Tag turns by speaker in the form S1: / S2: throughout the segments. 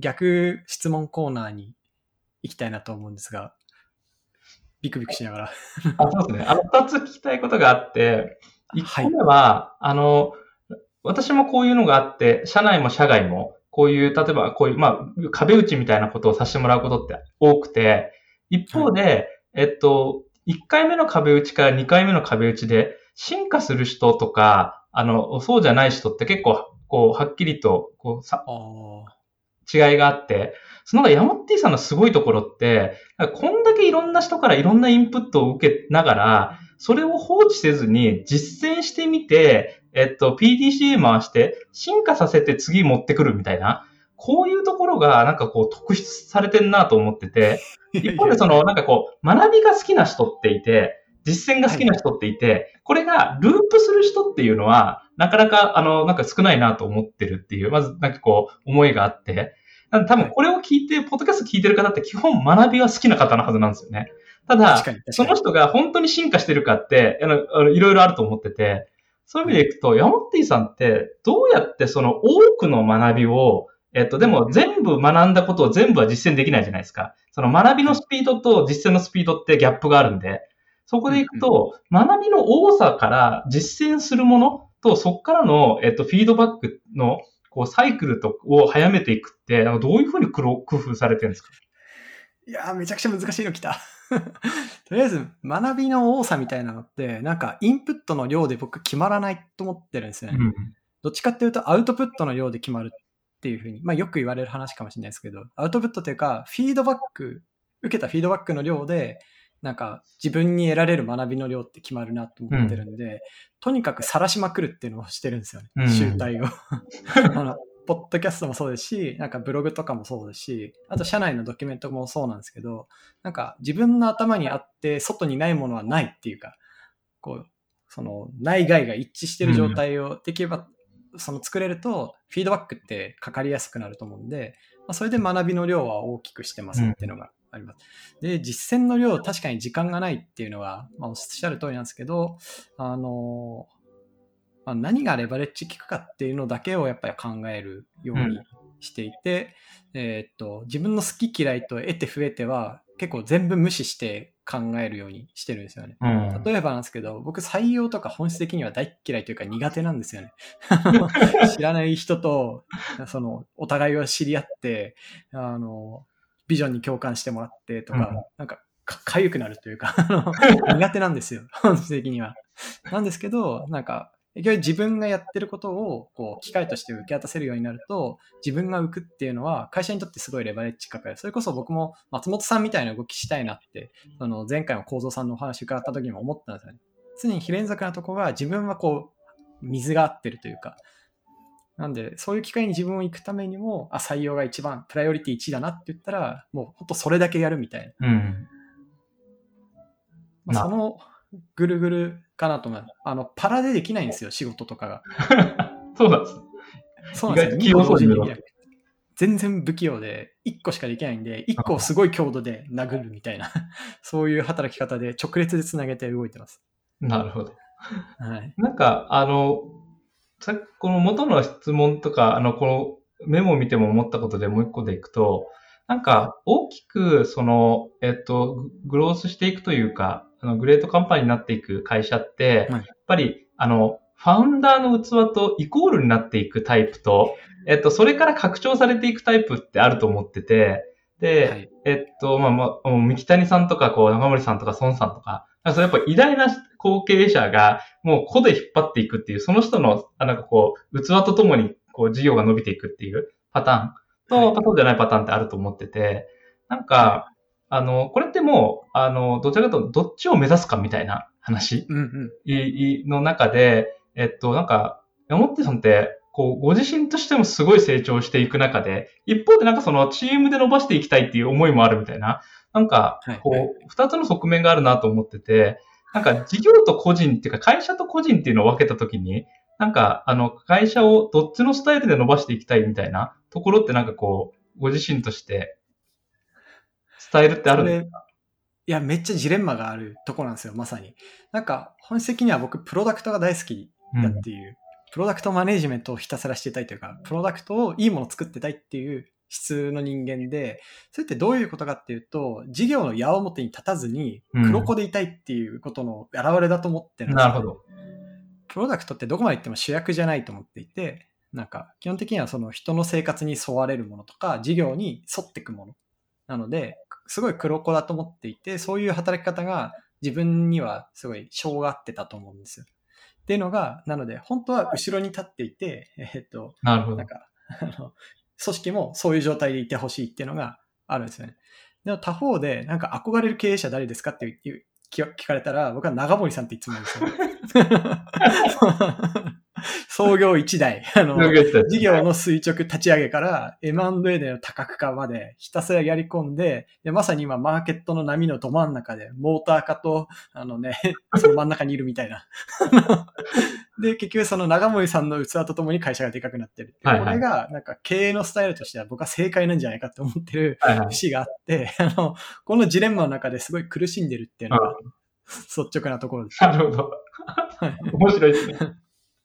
S1: 逆質問コーナーに行きたいなと思うんですが、ビクビクしながら。
S2: あそうですね。あの、二つ聞きたいことがあって、一個目は、あの、私もこういうのがあって、社内も社外も、こういう、例えばこういう、まあ、壁打ちみたいなことをさせてもらうことって多くて、一方で、えっと、1回目の壁打ちから2回目の壁打ちで、進化する人とか、あの、そうじゃない人って結構、こう、はっきりと、こう、さ、違いがあって、そのヤモッティさんのすごいところって、こんだけいろんな人からいろんなインプットを受けながら、それを放置せずに実践してみて、えっと、PDCA 回して進化させて次持ってくるみたいな、こういうところがなんかこう特筆されてんなと思ってて、一方でそのなんかこう学びが好きな人っていて、実践が好きな人っていて、これがループする人っていうのは、なかなかあの、なんか少ないなと思ってるっていう、まずなんかこう思いがあって、多分これを聞いて、ポッドキャスト聞いてる方って基本学びは好きな方のはずなんですよね。ただその人が本当に進化してるかって、あの、あのいろいろあると思ってて、そういう意味でいくと、ヤモッティさんってどうやってその多くの学びを、えっと、でも全部学んだことを全部は実践できないじゃないですか。その学びのスピードと実践のスピードってギャップがあるんで、そこでいくと、学びの多さから実践するものと、そこからの、えっと、フィードバックの、こう、サイクルと、を早めていくって、どういうふうに工夫されてるんですか？
S1: いやー、めちゃくちゃ難しいの来た。とりあえず、学びの多さみたいなのって、なんか、インプットの量で僕決まらないと思ってるんですよね。
S2: うん。
S1: どっちかっていうと、アウトプットの量で決まるっていうふうに、まあよく言われる話かもしれないですけど、アウトプットというか、フィードバック、受けたフィードバックの量で、なんか自分に得られる学びの量って決まるなと思ってるんで、とにかく晒しまくるっていうのをしてるんですよね。
S2: うん
S1: 集大を。あの、ポッドキャストもそうですし、なんかブログとかもそうですし、あと社内のドキュメントもそうなんですけど、なんか自分の頭にあって外にないものはないっていうか、こう、その内外が一致してる状態をできれば、その作れると、フィードバックってかかりやすくなると思うんで、まあ、それで学びの量は大きくしてますっていうのがあります。で、実践の量、確かに時間がないっていうのは、まあ、おっしゃる通りなんですけど、あの、まあ、何がレバレッジ効くかっていうのだけをやっぱり考えるようにしていて、えーっと、自分の好き嫌いと得て増えては結構全部無視して考えるようにしてるんですよね。
S2: うん。
S1: 例えばなんですけど、僕採用とか本質的には大っ嫌いというか苦手なんですよね。知らない人と、その、お互いを知り合って、あの、ビジョンに共感してもらってとか、
S2: うん
S1: なんか、か、かゆくなるというか、苦手なんですよ。本質的には。なんですけど、なんか、結局自分がやってることを、こう、機会として受け渡せるようになると、自分が浮くっていうのは、会社にとってすごいレバレッジかかる。それこそ僕も松本さんみたいな動きしたいなって、その前回の構造さんのお話伺った時にも思ったんですよね。常に非連続なとこが自分はこう、水が合ってるというか、なんで、そういう機会に自分を行くためにも、あ、採用が一番、プライオリティ1だなって言ったら、もうほんとそれだけやるみたいな。
S2: うん。
S1: まあ、
S2: な
S1: そのぐるぐるかなと思います。あの、パラでできないんですよ、仕事とかが。
S2: そうなんです。
S1: そうなんですよ。全然不器用で、1個しかできないんで、1個をすごい強度で殴るみたいな、そういう働き方で直列でつなげて動いてます。
S2: なるほど。
S1: はい。
S2: なんか、あの、さっきこの元の質問とか、あの、このメモを見ても思ったことでもう一個でいくと、なんか、大きく、その、えっと、ググロースしていくというか、あの、グレートカンパニーになっていく会社って、
S1: はい
S2: やっぱり、あの、ファウンダーの器とイコールになっていくタイプと、えっと、それから拡張されていくタイプってあると思ってて、で、
S1: はい。
S2: えっと、まあまあ、もう三木谷さんとか、こう、長森さんとか、孫さんとかそれやっぱ偉大な後継者が、もう個で引っ張っていくっていう、その人の、あなんかこう、器とともに、こう、事業が伸びていくっていうパターン。と、そうじゃないパターンってあると思ってて、なんか、あの、これってもう、あの、どちらかというと、どっちを目指すかみたいな話。
S1: うんうん。
S2: いいの中で、えっと、なんか、山本さんって、こう、ご自身としてもすごい成長していく中で、一方でなんかそのチームで伸ばしていきたいっていう思いもあるみたいな、なんか
S1: はい、
S2: こう、二つの側面があるなと思ってて、なんか事業と個人っていうか会社と個人っていうのを分けたときに、なんか、あの、会社をどっちのスタイルで伸ばしていきたいみたいなところってなんかこう、ご自身として、スタイルってあるんです
S1: それいや、めっちゃジレンマがあるとこなんですよ、まさに。なんか、本質的には僕、プロダクトが大好きだっていう、プロダクトマネジメントをひたすらしてたいというか、プロダクトをいいものを作ってたいっていう質の人間で、それってどういうことかっていうと、事業の矢面に立たずに、黒子でいたいっていうことの表れだと思ってる
S2: んです、ね、なるほど。
S1: プロダクトってどこまで行っても主役じゃないと思っていて、なんか基本的にはその人の生活に沿われるものとか、事業に沿っていくもの。なので、すごい黒子だと思っていて、そういう働き方が自分にはすごい性が合ってたと思うんですよ。っていうのが、なので、本当は後ろに立っていて、えっと、
S2: なるほど。なん
S1: か、あの、組織もそういう状態でいてほしいっていうのがあるんですよね。でも他方で、なんか憧れる経営者誰ですかっていう聞かれたら、僕は長森さんっていつも言うんですよ。創業1台、あの、事業の垂直立ち上げから M&A での多角化までひたすらやり込んで、で、まさに今マーケットの波のど真ん中で、モーター化と、あのね、その真ん中にいるみたいな。で、結局その長森さんの器とともに会社がでかくなってる。はいはい、これが、なんか経営のスタイルとしては僕は正解なんじゃないかと思ってる節があって、はいはい、あの、このジレンマの中ですごい苦しんでるっていうのが、率直なところです。
S2: なるほど。面白いですね。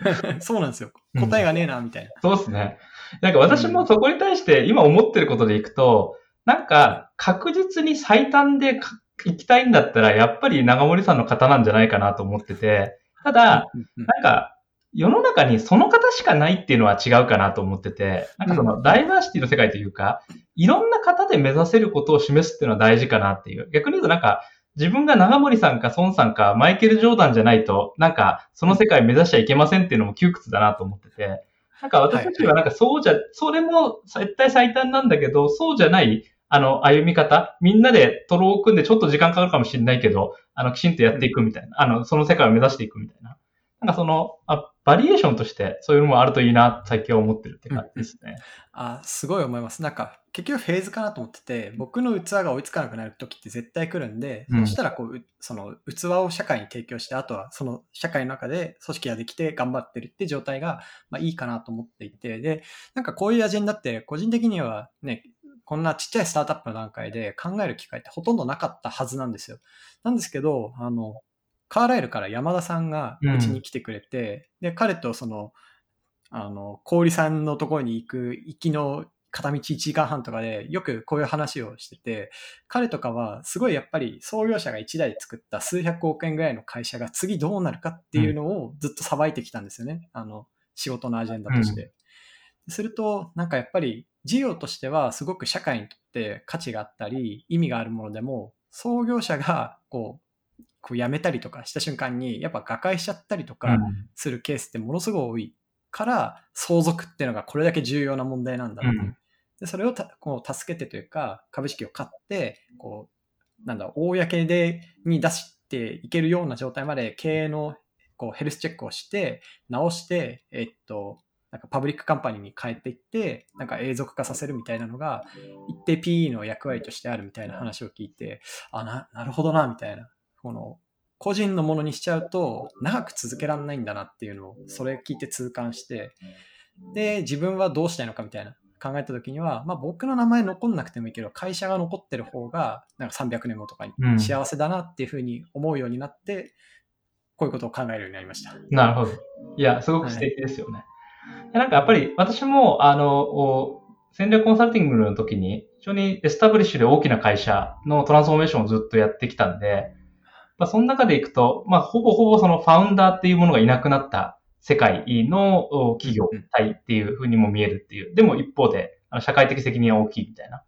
S1: そうなんですよ。答えがねえな、みたいな、
S2: うん。そうですね。なんか私もそこに対して今思ってることでいくと、なんか確実に最短で行きたいんだったら、やっぱり長森さんの方なんじゃないかなと思ってて、ただ、なんか世の中にその方しかないっていうのは違うかなと思ってて、なんかそのダイバーシティの世界というか、いろんな方で目指せることを示すっていうのは大事かなっていう。逆に言うとなんか、自分が長森さんか孫さんかマイケル・ジョーダンじゃないと、なんかその世界目指しちゃいけませんっていうのも窮屈だなと思ってて、なんか私たちはなんかそうじゃ、それも絶対最短なんだけど、そうじゃない、あの、歩み方、みんなでトロを組んでちょっと時間かかるかもしれないけど、あの、きちんとやっていくみたいな、あの、その世界を目指していくみたいな。なんかその、あ、バリエーションとしてそういうのもあるといいな、最近は思ってるって感じですね。
S1: うん、あ、すごい思います。なんか、結局フェーズかなと思ってて、僕の器が追いつかなくなる時って絶対来るんで、うん、そしたらこう、その器を社会に提供して、あとはその社会の中で組織ができて頑張ってるって状態が、まあいいかなと思っていて、で、なんかこういうアジェンダって個人的にはね、こんなちっちゃいスタートアップの段階で考える機会ってほとんどなかったはずなんですよ。なんですけど、あの、カーライルから山田さんがうちに来てくれて、うん、で、彼とその、あの、氷さんのところに行く行きの片道1時間半とかでよくこういう話をしてて、彼とかはすごいやっぱり創業者が1台作った数百億円ぐらいの会社が次どうなるかっていうのをずっとさばいてきたんですよね。あの、仕事のアジェンダとして。うん、すると、なんかやっぱり事業としてはすごく社会にとって価値があったり意味があるものでも、創業者がこうこう辞めたりとかした瞬間に、やっぱ瓦解しちゃったりとかするケースってものすごい多いから、相続っていうのがこれだけ重要な問題なんだっていう。でそれをこう助けてというか、株式を買って、こう、なんだ、公でに出していけるような状態まで経営のこうヘルスチェックをして、直して、えっと、なんか public company に変えていって、なんか永続化させるみたいなのが、一定 PE の役割としてあるみたいな話を聞いて、あ、な、なるほどな、みたいな。この個人のものにしちゃうと長く続けられないんだなっていうのをそれ聞いて痛感してで自分はどうしたいのかみたいな考えた時には、まあ、僕の名前残んなくてもいいけど会社が残ってる方がなんか300年後とかに幸せだなっていうふうに思うようになって、うん、こういうことを考えるようになりました。
S2: なるほど。いや、すごく素敵ですよね。はい、なんかやっぱり私もあの戦略コンサルティングの時に非常にエスタブリッシュで大きな会社のトランスフォーメーションをずっとやってきたんで、まあ、その中でいくと、まあ、ほぼほぼそのファウンダーっていうものがいなくなった世界の企業体っていうふうにも見えるっていう。でも一方で、社会的責任は大きいみたいな。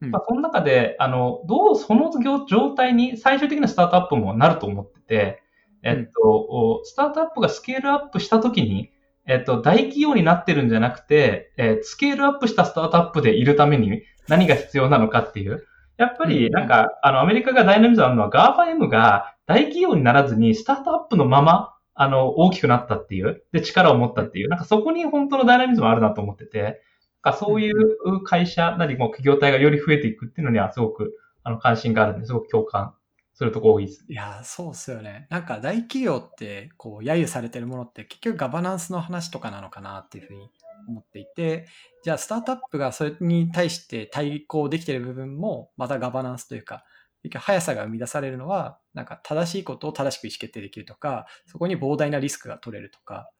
S2: まあ、その中で、あの、どうその状態に最終的なスタートアップもなると思ってて、えっと、スタートアップがスケールアップしたときに、えっと、大企業になってるんじゃなくて、えー、スケールアップしたスタートアップでいるために何が必要なのかっていう。やっぱり、なんか、あの、アメリカがダイナミズムあるのは GAFAM が大企業にならずに、スタートアップのまま、あの、大きくなったっていう、で、力を持ったっていう、なんかそこに本当のダイナミズムあるなと思ってて、なんかそういう会社なりも企業体がより増えていくっていうのにはすごく、あの、関心があるんで、すごく共感するとこ多いです。
S1: いや、そうっすよね。なんか大企業って、こう、揶揄されてるものって結局ガバナンスの話とかなのかなっていうふうに思っていて、じゃあスタートアップがそれに対して対抗できてる部分も、またガバナンスというか、速さが生み出されるのは、なんか正しいことを正しく意思決定できるとか、そこに膨大なリスクが取れるとか、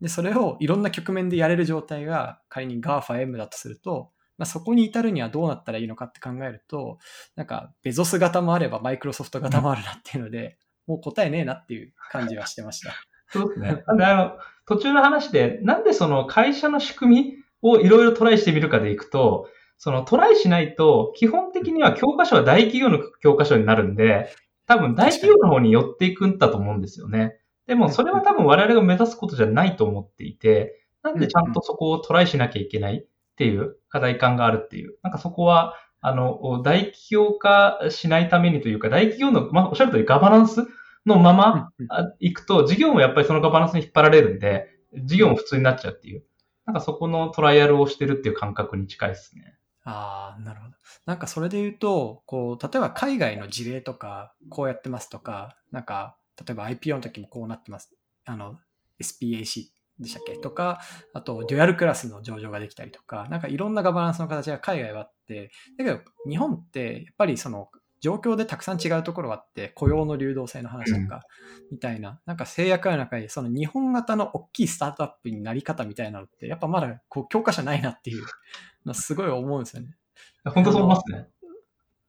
S1: で、それをいろんな局面でやれる状態が仮に GAFAM だとすると、まあ、そこに至るにはどうなったらいいのかって考えると、なんか、ベゾス型もあれば、マイクロソフト型もあるなっていうので、もう答えねえなっていう感じはしてました。
S2: そうですね。あの、途中の話で、なんでその会社の仕組みをいろいろトライしてみるかでいくと、そのトライしないと、基本的には教科書は大企業の教科書になるんで、多分大企業の方に寄っていくんだと思うんですよね。でもそれは多分我々が目指すことじゃないと思っていて、なんでちゃんとそこをトライしなきゃいけないっていう課題感があるっていう。なんかそこは、あの、大企業化しないためにというか、大企業の、まあ、おっしゃる通りガバナンスのまま行くと、事業もやっぱりそのガバナンスに引っ張られるんで、事業も普通になっちゃうっていう。なんかそこのトライアルをしてるっていう感覚に近いですね。
S1: ああ、なるほど。なんかそれで言うと、こう、例えば海外の事例とか、こうやってますとか、なんか、例えば IPO の時もこうなってます。あの、SPAC でしたっけ？とか、あと、デュアルクラスの上場ができたりとか、なんかいろんなガバナンスの形が海外はあって、だけど日本ってやっぱりその状況でたくさん違うところがあって、雇用の流動性の話とか、みたいな、なんか制約ある中に、その日本型の大きいスタートアップになり方みたいなのって、やっぱまだこう教科書ないなっていうの すごい思うんですよね。
S2: 本当そう思いますね。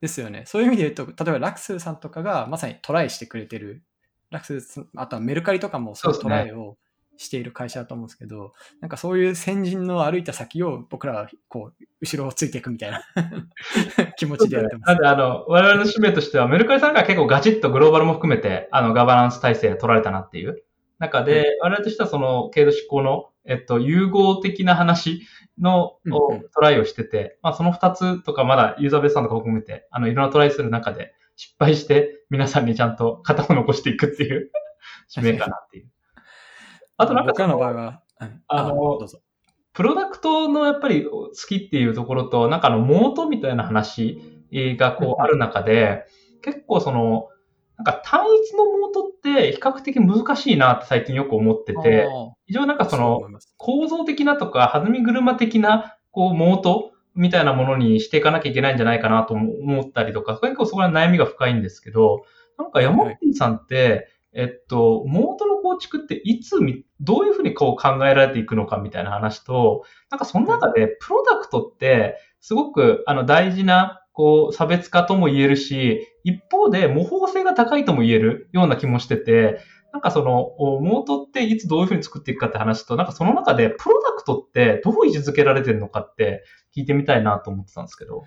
S1: ですよね。そういう意味で言うと、例えばラクスさんとかがまさにトライしてくれてる、ラクス、あとはメルカリとかもそういうトライをしている会社だと思うんですけど、なんかそういう先人の歩いた先を僕らはこう、後ろをついていくみたいな 気持ちでやってます。
S2: なんであの、我々の使命としては、メルカリさんが結構ガチッとグローバルも含めて、あの、ガバナンス体制取られたなっていう中で、うん、我々としてはその、軽度執行の、えっと、融合的な話の、トライをしてて、まあその二つとかまだユーザーベースさんとか含めて、あの、いろんなトライする中で、失敗して皆さんにちゃんと型を残していくっていう 使命かなっていう。
S1: あとなんか僕の場合は、
S2: あの、プロダクトのやっぱり好きっていうところと、なんかあの、モートみたいな話がこうある中で、結構その、なんか単一のモートって比較的難しいなって最近よく思ってて、非常になんかその構造的なとか弾み車的なこうモートみたいなものにしていかなきゃいけないんじゃないかなと思ったりとか、結構そこら悩みが深いんですけど、なんか山本さんって、えっと、モートの構築っていつ、どういうふうにこう考えられていくのかみたいな話と、なんかその中でプロダクトってすごくあの大事なこう差別化とも言えるし、一方で模倣性が高いとも言えるような気もしてて、なんかその、モートっていつどういうふうに作っていくかって話と、なんかその中でプロダクトってどう位置づけられてるのかって聞いてみたいなと思ってたんですけど。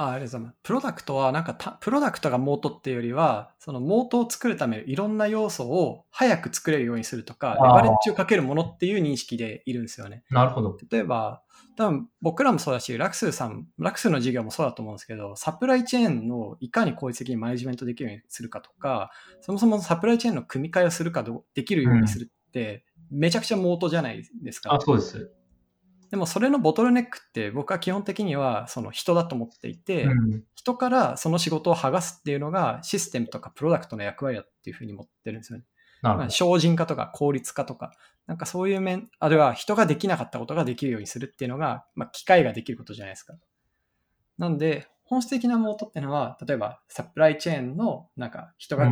S1: あありがとうございます。プロダクトは、なんかプロダクトがモートっていうよりは、そのモートを作るためのいろんな要素を早く作れるようにするとか、レバレッジをかけるものっていう認識でいるんですよね。
S2: なるほど。
S1: 例えば、多分僕らもそうだし、ラクスさん、ラクスの事業もそうだと思うんですけど、サプライチェーンのいかに効率的にマネジメントできるようにするかとか、そもそもサプライチェーンの組み替えをするかできるようにするって、めちゃくちゃモートじゃないですか。
S2: あ、そうです。
S1: でもそれのボトルネックって僕は基本的にはその人だと思っていて、うん、人からその仕事を剥がすっていうのがシステムとかプロダクトの役割だっていうふうに思ってるんですよね。まあ、精進化とか効率化とか、なんかそういう面、あるいは人ができなかったことができるようにするっていうのが、まあ、機械ができることじゃないですか。なんで、本質的なモードっていうのは、例えばサプライチェーンのなんか人が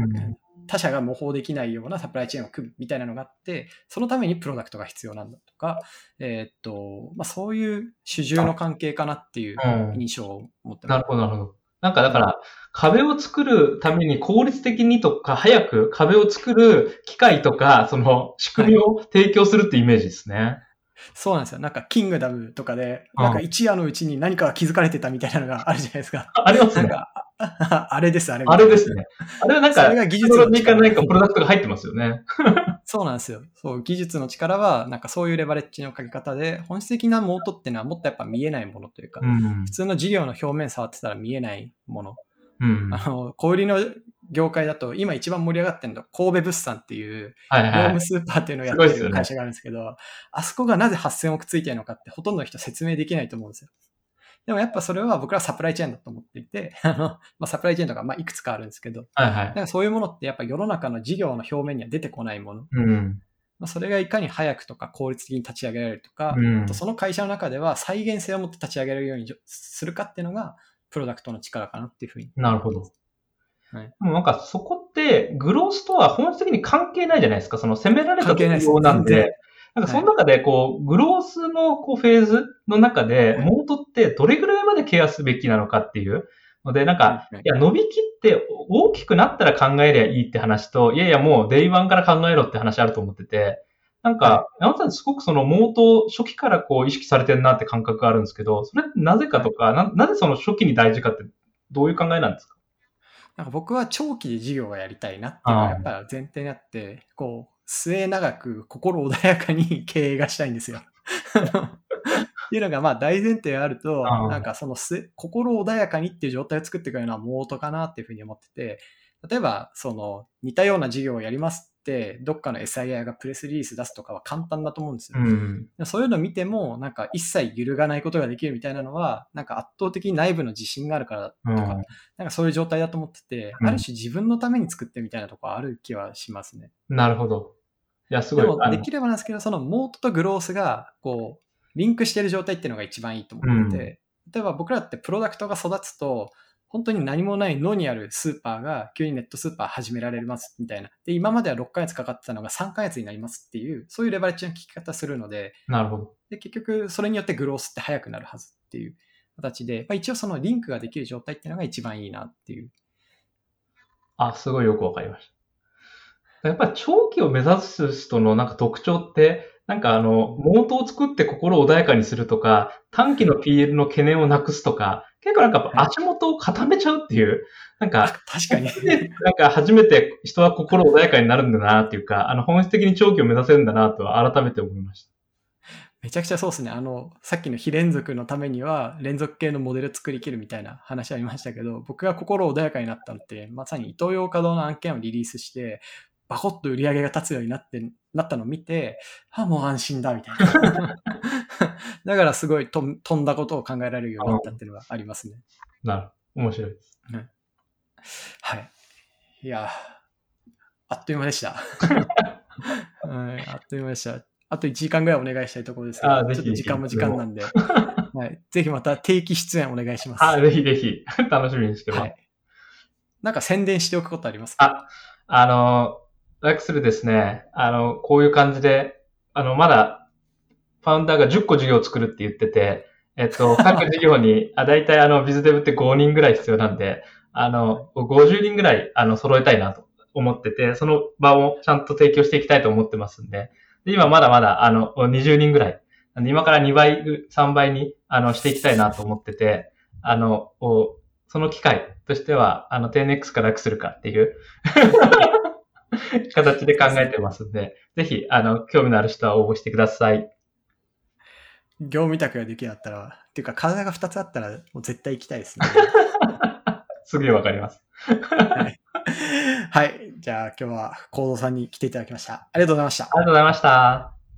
S1: 他社が模倣できないようなサプライチェーンを組むみたいなのがあって、そのためにプロダクトが必要なんだとか、えー、っと、まあ、そういう主従の関係かなっていう印象を持って
S2: ます、うん。なるほど、なるほど。なんかだから、壁を作るために効率的にとか、早く壁を作る機械とか、その仕組みを提供するってイメージですね。はい
S1: そうなんですよ。なんか、キングダムとかで、なんか一夜のうちに何かが気づかれてたみたいなのがあるじゃないですか。
S2: ありますね。
S1: なんか、あれです、あれ。
S2: あれですね。あれはなんか、
S1: それが技術の
S2: 力。何かプロダクトが入ってますよね。
S1: そうなんですよ。そう、技術の力は、なんかそういうレバレッジのかけ方で、本質的なモートっていうのはもっとやっぱ見えないものというか、うん、普通の事業の表面触ってたら見えないもの。うん、あの、小売りの業界だと、今一番盛り上がってるの神戸物産っていう、業務スーパーっていうのをやってる会社があるんですけど、ね、あそこがなぜ8000億ついてるのかってほとんどの人説明できないと思うんですよ。でもやっぱそれは僕らはサプライチェーンだと思っていて、あの、まあ、サプライチェーンとか、まあ、いくつかあるんですけど、はいはい、そういうものってやっぱ世の中の事業の表面には出てこないもの。うんまあ、それがいかに早くとか効率的に立ち上げられるとか、うん、とその会社の中では再現性を持って立ち上げられるようにするかっていうのが、プロダクトの力かなっていうふうに。
S2: なるほど。はい、もうなんかそこって、グロースとは本質的に関係ないじゃないですか。その攻められたところなんで、なんかその中で、こう、グロースのこうフェーズの中で、 moat ってどれぐらいまでケアすべきなのかっていうので、なんか、いや、伸びきって大きくなったら考えりゃいいって話と、いやいや、もう day one から考えろって話あると思ってて、なんか、山田さんすごくその moat 初期からこう意識されてるなって感覚があるんですけど、それってなぜかとか、ななぜその初期に大事かってどういう考えなんですか？
S1: なんか僕は長期で事業がやりたいなっていうのがやっぱ前提にあって、こう、末永く心穏やかに 経営がしたいんですよ。っていうのがまあ大前提があると、なんかその心穏やかにっていう状態を作っていくようなモードかなっていうふうに思ってて、例えばその似たような事業をやりますどっかの SIR がプレスリリース出すとかは簡単だと思うんですよ。うん、そういうのを見ても、なんか一切揺るがないことができるみたいなのは、なんか圧倒的に内部の自信があるからとか、うん、なんかそういう状態だと思ってて、ある種自分のために作ってみたいなところある気はしますね。
S2: なるほど。いや、すごい。
S1: でも、できればなんですけど、そのモートとグロースが、こう、リンクしてる状態っていうのが一番いいと思ってて、うん、例えば僕らってプロダクトが育つと、本当に何もない野にあるスーパーが急にネットスーパー始められますみたいな。で、今までは6ヶ月かかってたのが3ヶ月になりますっていう、そういうレバレッジの聞き方するので、
S2: なるほど。
S1: で、結局それによってグロースって早くなるはずっていう形で、まあ、一応そのリンクができる状態っていうのが一番いいなっていう。
S2: あ、すごいよくわかりました。やっぱり長期を目指す人のなんか特徴って、なんかあの、モートを作って心穏やかにするとか、短期の PL の懸念をなくすとか、結構なんか足元を固めちゃうっていう、なんか、
S1: 確かに。
S2: なんか初めて人は心穏やかになるんだなっていうか、あの、本質的に長期を目指せるんだなとは改めて思いました。
S1: めちゃくちゃそうですね。あの、さっきの非連続のためには連続系のモデル作りきるみたいな話ありましたけど、僕が心穏やかになったのって、まさにイトーヨーカドーの案件をリリースして、バコッと売り上げが立つようになって、なったのを見て、あ、もう安心だ、みたいな。だからすごい飛んだことを考えられるようになったっていうのがありますね。
S2: なる面白いです。
S1: はい。いや、あっという間でした。はい、あっという間でした。あと1時間ぐらいお願いしたいところですけど、ちょっと時間も時間なんで、はい、ぜひまた定期出演お願いします。
S2: あ、ぜひぜひ、楽しみにしてます。はい、
S1: なんか宣伝しておくことありますか？
S2: あ、あの、ライクスルですね、あの、こういう感じで、あの、まだ、ファウンダーが10個事業を作るって言ってて、えっと、各事業に、あ、大体あの、ビズデブって5人ぐらい必要なんで、あの、50人ぐらい、あの、揃えたいなと思ってて、その場をちゃんと提供していきたいと思ってますんで、で今まだまだ、あの、20人ぐらい、今から2倍、3倍に、あの、していきたいなと思ってて、あの、その機会としては、あの、10X か楽するかっていう 形で考えてますんで、ぜひ、あの、興味のある人は応募してください。
S1: 業務委託ができるだったら、っていうか体が2つあったら、もう絶対行きたいですね。
S2: すげえわかります。
S1: はい。はい。じゃあ今日は、コードさんに来ていただきました。ありがとうございました。あ
S2: りがとうございました。